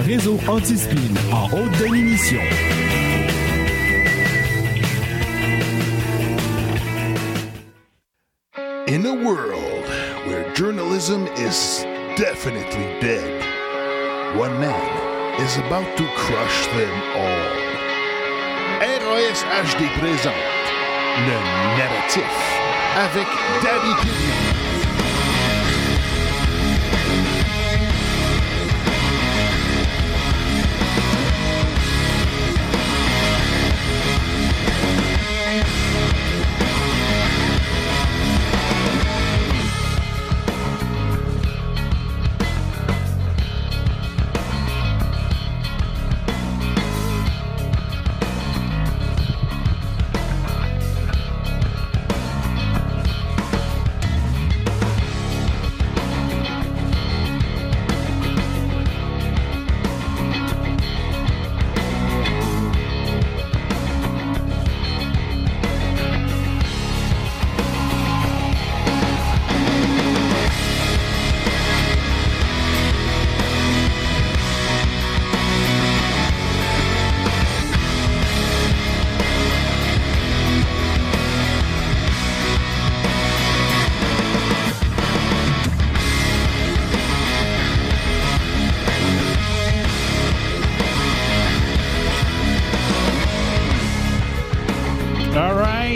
Réseau anti-spin en haute définition. In a world where journalism is definitely dead, one man is about to crush them all. RAS HD présente le narratif avec Daddy Pignon.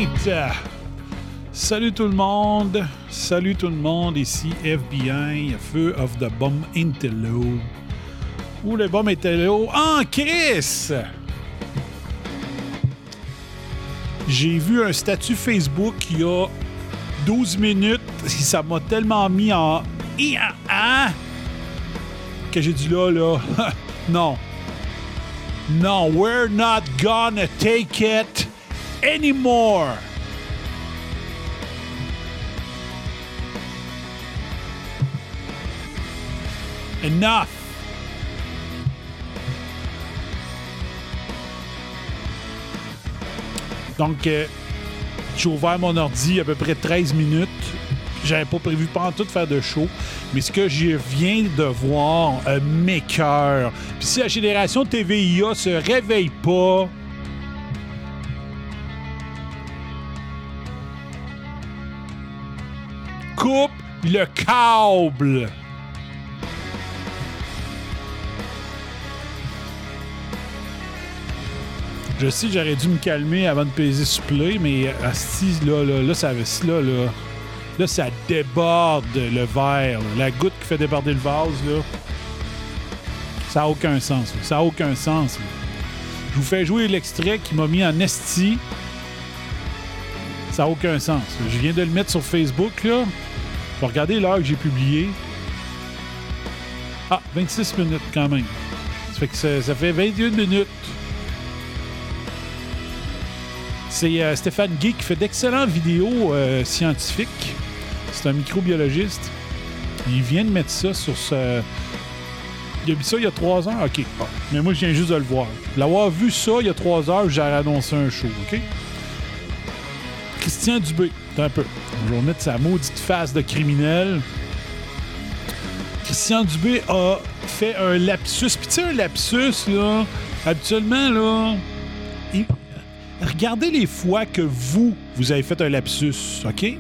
Right. Salut tout le monde. Salut tout le monde. Ici FBI, Feu of the Bomb Intello. Où le bomb Intello? En Chris! J'ai vu un statut Facebook il y a 12 minutes. Ça m'a tellement mis en. Ah, Que j'ai dit là, là. non. Non, we're not gonna take it anymore. Enough. Donc, euh, j'ai ouvert mon ordi à peu près 13 minutes. J'avais pas prévu pas en tout faire de show. Mais ce que je viens de voir euh, m'écœure. Puis si la génération TVIA se réveille pas, coupe le câble. Je sais que j'aurais dû me calmer avant de peser sur play, mais asti, là, là, là, ça, là, là, là, ça déborde le verre. La goutte qui fait déborder le vase, là. Ça n'a aucun sens. Ça n'a aucun sens. Je vous fais jouer l'extrait qui m'a mis en esti. Ça n'a aucun sens. Je viens de le mettre sur Facebook, là. Vais regarder l'heure que j'ai publié. Ah, 26 minutes quand même. Ça fait que ça, fait 21 minutes. C'est euh, Stéphane Guy qui fait d'excellentes vidéos euh, scientifiques. C'est un microbiologiste. Il vient de mettre ça sur ce. Il a mis ça il y a trois heures? OK. Mais moi, je viens juste de le voir. L'avoir vu ça il y a trois heures, j'ai annoncé un show, OK? Christian Dubé. Un peu. Je vais remettre sa maudite face de criminel. Christian Dubé a fait un lapsus. Puis tu sais, un lapsus, là, habituellement, là, regardez les fois que vous, vous avez fait un lapsus, OK?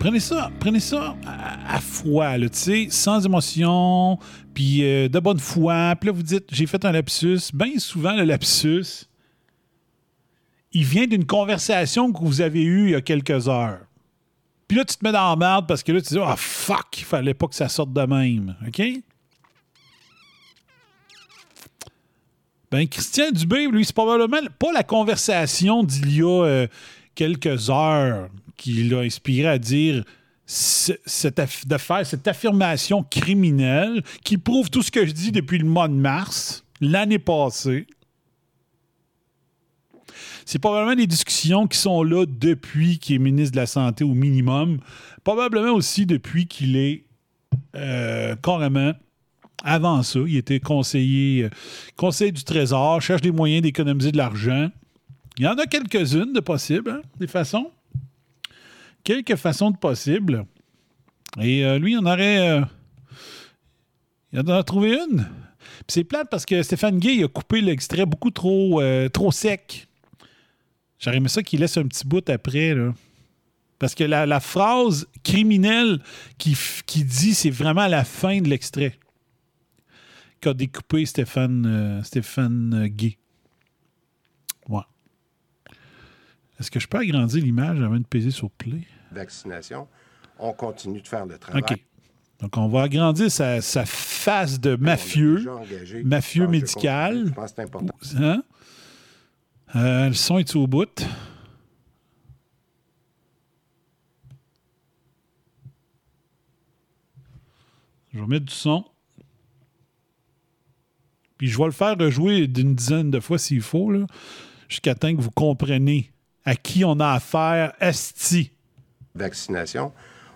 Prenez ça, prenez ça à, à foi, tu sais, sans émotion, puis euh, de bonne foi. Puis là, vous dites, j'ai fait un lapsus. Bien souvent, le lapsus, il vient d'une conversation que vous avez eue il y a quelques heures. Puis là, tu te mets dans la merde parce que là, tu dis, ah fuck, il fallait pas que ça sorte de même. OK? Ben, Christian Dubé, lui, c'est probablement pas la conversation d'il y a euh, quelques heures qui l'a inspiré à dire ce- cette de faire cette affirmation criminelle qui prouve tout ce que je dis depuis le mois de mars, l'année passée. C'est probablement des discussions qui sont là depuis qu'il est ministre de la Santé au minimum. Probablement aussi depuis qu'il est euh, carrément avant ça. Il était conseiller, euh, conseiller du Trésor, cherche des moyens d'économiser de l'argent. Il y en a quelques-unes de possibles, hein, des façons. Quelques façons de possibles. Et euh, lui, il en aurait. il en a trouvé une. C'est plate parce que Stéphane Gay a coupé l'extrait beaucoup trop, trop sec. J'aurais aimé ça qu'il laisse un petit bout après. Là. Parce que la, la phrase criminelle qui, qui dit, c'est vraiment à la fin de l'extrait qu'a découpé Stéphane, euh, Stéphane euh, Gay. Ouais. Est-ce que je peux agrandir l'image avant de peser sur play? vaccination. On continue de faire le travail. OK. Donc, on va agrandir sa, sa face de mafieux. mafieux médical. Je pense que c'est important. Hein? Euh, le son est au bout. Je vais mettre du son. Puis je vais le faire rejouer d'une dizaine de fois s'il faut, jusqu'à temps que vous compreniez à qui on a affaire, esti. Vaccination.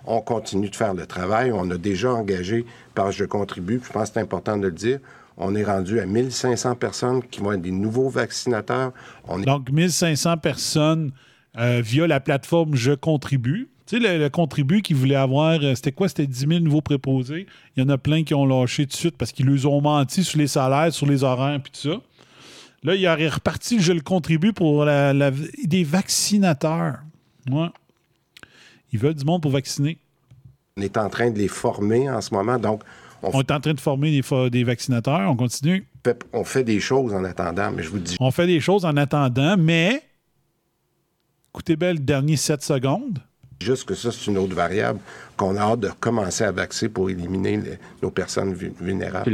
On continue de faire le travail. On a déjà engagé par Je contribue. Je pense que c'est important de le dire. On est rendu à 1500 personnes qui vont être des nouveaux vaccinateurs. On est Donc, 1500 personnes euh, via la plateforme Je contribue. Tu sais, le, contribue qui voulait avoir, euh, c'était quoi? C'était 10 000 nouveaux préposés. Il y en a plein qui ont lâché tout de suite parce qu'ils leur ont menti sur les salaires, sur les horaires, puis tout ça. Là, il aurait reparti Je le contribue pour des vaccinateurs. Ils veulent du monde pour vacciner. on est en train de les former en ce moment. Donc, on On est en train de former des, vaccinateurs. On continue. on fait des choses en attendant. Mais je vous dis On fait des choses en attendant, mais écoutez bien le dernier 7 secondes. juste que ça, c'est une autre variable qu'on a hâte de commencer à vacciner pour éliminer les- nos personnes vu- vulnérables.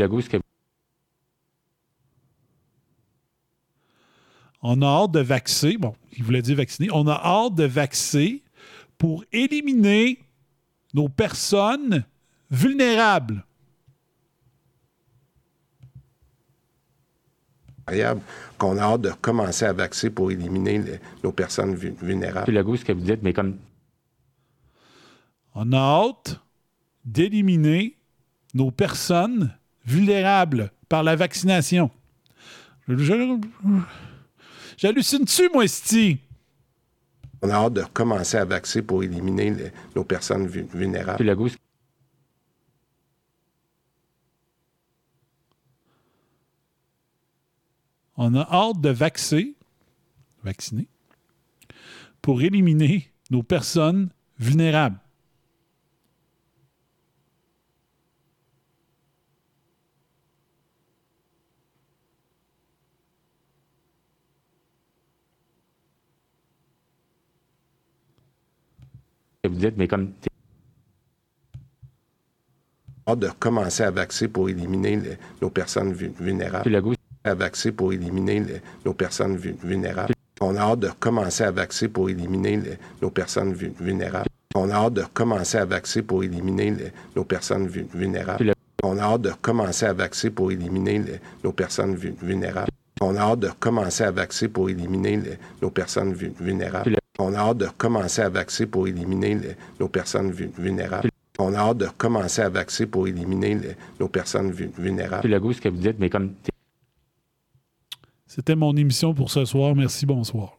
On a hâte de vacciner. Bon, il voulait dire vacciner. On a hâte de vacciner pour éliminer nos personnes vulnérables. qu'on a hâte de commencer à vacciner pour éliminer les- nos personnes vu- vulnérables. Legault, ce que vous dites, mais comme On a hâte d'éliminer nos personnes vulnérables par la vaccination. J'hallucine-tu, moi, Sti? On a hâte de commencer à vacciner pour éliminer les- nos personnes vu- vulnérables. On a hâte de vacciner, vacciner pour éliminer nos personnes vulnérables. Que vous dites, mais comme de commencer à vacciner pour éliminer les- nos personnes vu- vulnérables. Legault, À vacciner pour éliminer les- nos personnes vu- vulnérables. On a hâte de commencer à vacciner pour éliminer les- nos personnes vu- vulnérables. On a hâte de commencer à vacciner pour éliminer les- nos personnes vu- vulnérables. On a hâte de commencer à vacciner pour éliminer les- nos personnes vu- vulnérables. On a hâte de commencer à vacciner pour éliminer les- nos personnes vu- vulnérables. On a hâte de commencer à vacciner pour éliminer les- nos personnes vu- vulnérables. On a hâte de commencer à vacciner pour éliminer les- nos personnes vu- vulnérables. Legault, ce que vous dites, mais comme C'était mon émission pour ce soir. Merci, bonsoir.